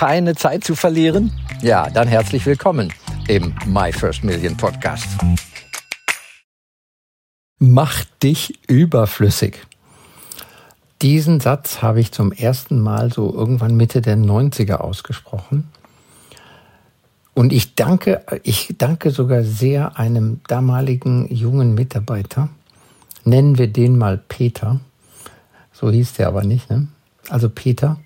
keine Zeit zu verlieren? Ja, dann herzlich willkommen im My First Million Podcast. Mach dich überflüssig. Diesen Satz habe ich zum ersten Mal so irgendwann Mitte der 90er ausgesprochen. Und ich danke, ich danke sogar sehr einem damaligen jungen Mitarbeiter. Nennen wir den mal Peter. So hieß der aber nicht. Ne? Also Peter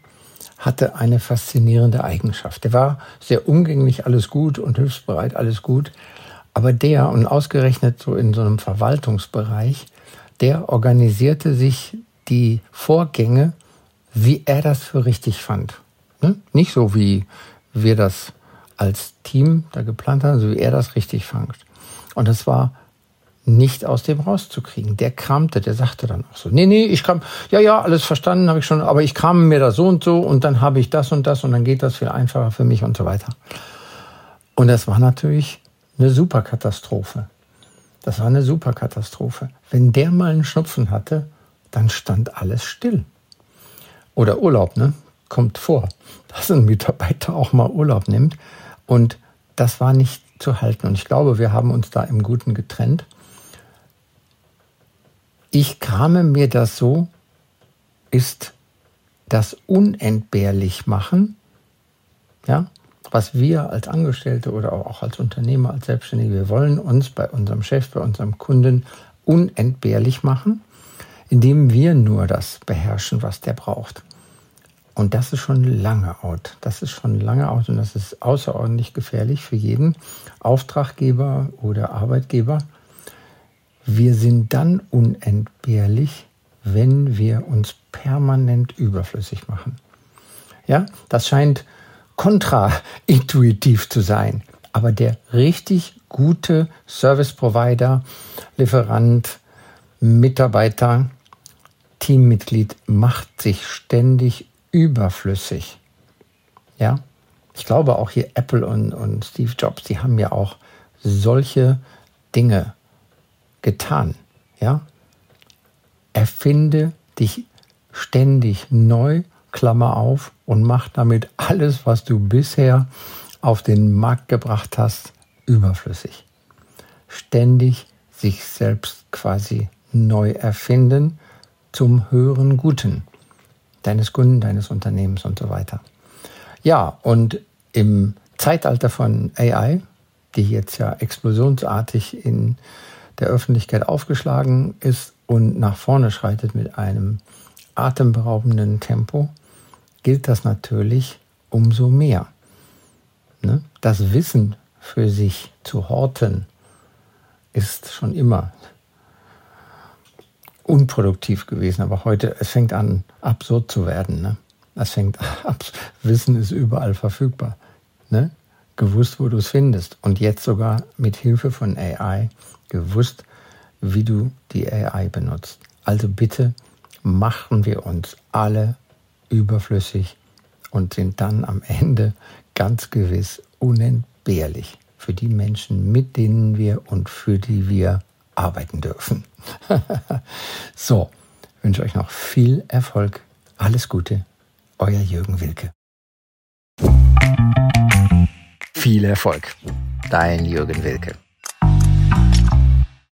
hatte eine faszinierende Eigenschaft. Der war sehr umgänglich, alles gut und hilfsbereit, alles gut. Aber der, und ausgerechnet so in so einem Verwaltungsbereich, der organisierte sich die Vorgänge, wie er das für richtig fand. Ne? Nicht so, wie wir das als Team da geplant haben, so wie er das richtig fand. Und das war nicht aus dem rauszukriegen. Der kramte, der sagte dann auch so, nee, nee, ich kam, ja, ja, alles verstanden habe ich schon, aber ich kram mir da so und so und dann habe ich das und das und dann geht das viel einfacher für mich und so weiter. Und das war natürlich eine Superkatastrophe. Das war eine Superkatastrophe. Wenn der mal einen Schnupfen hatte, dann stand alles still. Oder Urlaub, ne? Kommt vor, dass ein Mitarbeiter auch mal Urlaub nimmt. Und das war nicht zu halten. Und ich glaube, wir haben uns da im Guten getrennt. Ich krame mir das so, ist das unentbehrlich machen, ja, was wir als Angestellte oder auch als Unternehmer, als Selbstständige, wir wollen uns bei unserem Chef, bei unserem Kunden unentbehrlich machen, indem wir nur das beherrschen, was der braucht. Und das ist schon lange out. Das ist schon lange out und das ist außerordentlich gefährlich für jeden Auftraggeber oder Arbeitgeber, wir sind dann unentbehrlich, wenn wir uns permanent überflüssig machen. Ja, das scheint kontraintuitiv zu sein. Aber der richtig gute Service Provider, Lieferant, Mitarbeiter, Teammitglied macht sich ständig überflüssig. Ja, ich glaube auch hier Apple und, und Steve Jobs, die haben ja auch solche Dinge getan. Ja? Erfinde dich ständig neu, Klammer auf, und mach damit alles, was du bisher auf den Markt gebracht hast, überflüssig. Ständig sich selbst quasi neu erfinden zum höheren Guten deines Kunden, deines Unternehmens und so weiter. Ja, und im Zeitalter von AI, die jetzt ja explosionsartig in der Öffentlichkeit aufgeschlagen ist und nach vorne schreitet mit einem atemberaubenden Tempo, gilt das natürlich umso mehr. Ne? Das Wissen für sich zu horten ist schon immer unproduktiv gewesen, aber heute, es fängt an, absurd zu werden. Ne? Es fängt ab, Wissen ist überall verfügbar. Ne? Gewusst, wo du es findest. Und jetzt sogar mit Hilfe von AI gewusst, wie du die AI benutzt. Also bitte machen wir uns alle überflüssig und sind dann am Ende ganz gewiss unentbehrlich für die Menschen, mit denen wir und für die wir arbeiten dürfen. so, wünsche euch noch viel Erfolg. Alles Gute, euer Jürgen Wilke. Viel Erfolg, dein Jürgen Wilke.